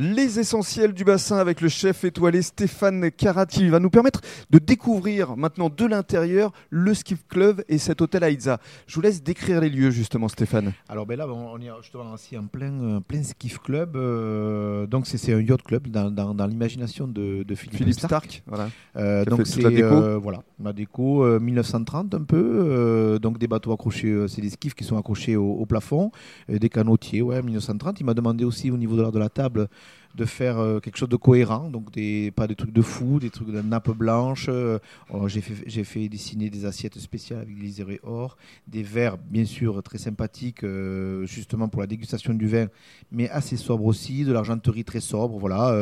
Les essentiels du bassin avec le chef étoilé Stéphane Carati va nous permettre de découvrir maintenant de l'intérieur le skiff club et cet hôtel Aïza. Je vous laisse décrire les lieux justement Stéphane. Alors ben là on est justement ici en plein, euh, plein skiff club. Euh, donc c'est un yacht club dans, dans, l'imagination de, de, Philippe, Stark. voilà. Euh, donc c'est voilà, la déco 1930 un peu. donc des bateaux accrochés, c'est des skiffs qui sont accrochés au, plafond, des canotiers, ouais 1930. Il m'a demandé aussi au niveau de, de la table de faire euh, quelque chose de cohérent, donc des, pas des trucs de fou, des trucs de nappe blanche. Euh, oh, j'ai fait, fait, dessiner des assiettes spéciales avec des et or, des verres bien sûr très sympathiques, euh, justement pour la dégustation du vin, mais assez sobre aussi, de l'argenterie très sobre, voilà.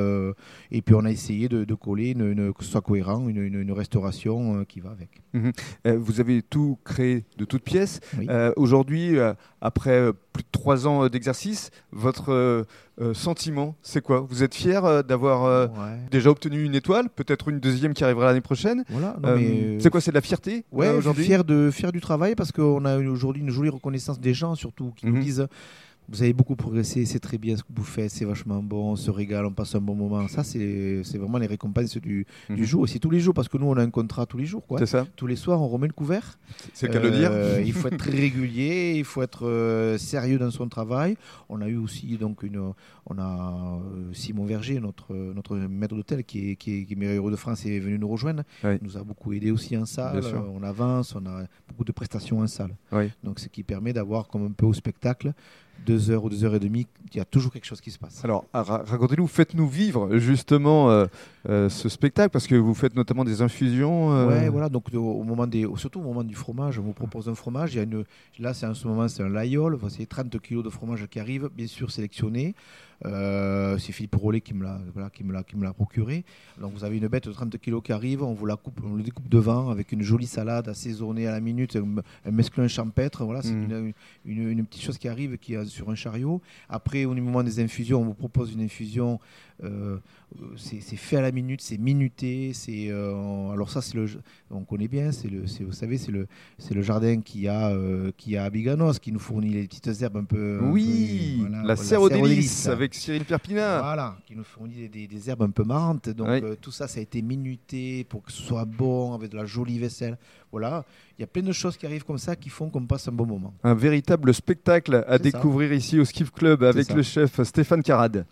et puis on a essayé de, coller, une, que ce soit cohérent, une, restauration qui va avec. Mhm. vous avez tout créé de toutes pièces. Aujourd'hui, après plus de trois ans d'exercice, votre euh, sentiment, c'est quoi? Vous êtes fier euh, d'avoir euh, déjà obtenu une étoile, peut-être une deuxième qui arrivera l'année prochaine? Voilà, C'est quoi C'est de la fierté Ouais, aujourd'hui? fier de fier du travail parce qu'on a aujourd'hui une jolie reconnaissance des gens surtout qui nous mhm. disent vous avez beaucoup progressé, c'est très bien ce que vous faites, c'est vachement bon, on se régale, on passe un bon moment. Ça, c'est vraiment les récompenses du, du mhm. jour. Et c'est tous les jours, parce que nous, on a un contrat tous les jours. C'est ça. Tous les soirs, on remet le couvert. C'est qu'à le dire. Euh, il faut être très régulier, il faut être euh, sérieux dans son travail. On a eu aussi donc une, on a euh, Simon Verger, notre, notre maître d'hôtel, qui est, qui, est, meilleur de France, est venu nous rejoindre. Il nous a beaucoup aidé aussi en salle. On avance, on a beaucoup de prestations en salle. Donc, ce qui permet d'avoir comme un peu au spectacle deux heures ou deux heures et demie, il y a toujours quelque chose qui se passe. Alors, racontez-nous, faites-nous vivre justement euh, euh, ce spectacle, parce que vous faites notamment des infusions. Euh... Ouais, voilà, donc au moment des, surtout au moment du fromage, on vous propose un fromage. Il y a une, là, c'est en ce moment, c'est un layol, c'est 30 kg de fromage qui arrive, bien sûr sélectionné. Euh, c'est Philippe Rollet qui me l'a voilà, qui me l'a qui me l'a procuré. Donc vous avez une bête de 30 kg qui arrive, on vous la coupe, on le découpe devant avec une jolie salade assaisonnée à la minute, un, mesclun champêtre. Voilà, c'est mm. une, une, petite chose qui arrive qui est sur un chariot. Après, au moment des infusions, on vous propose une infusion. Euh, c'est fait à la minute, c'est minuté. C'est euh, alors ça, c'est le, on connaît bien. C'est le, vous savez, c'est le, c'est le jardin qui a, qui a à Biganos, qui nous fournit les petites herbes un peu. Oui, la serre aux délices avec Cyril Perpina. Voilà, qui nous fournit des, herbes un peu marrantes. Donc euh, tout ça, ça a été minuté pour que ce soit bon, avec de la jolie vaisselle. Voilà, il y a plein de choses qui arrivent comme ça qui font qu'on passe un bon moment. Un véritable spectacle à découvrir ici au Skiff Club avec le chef Stéphane Carade.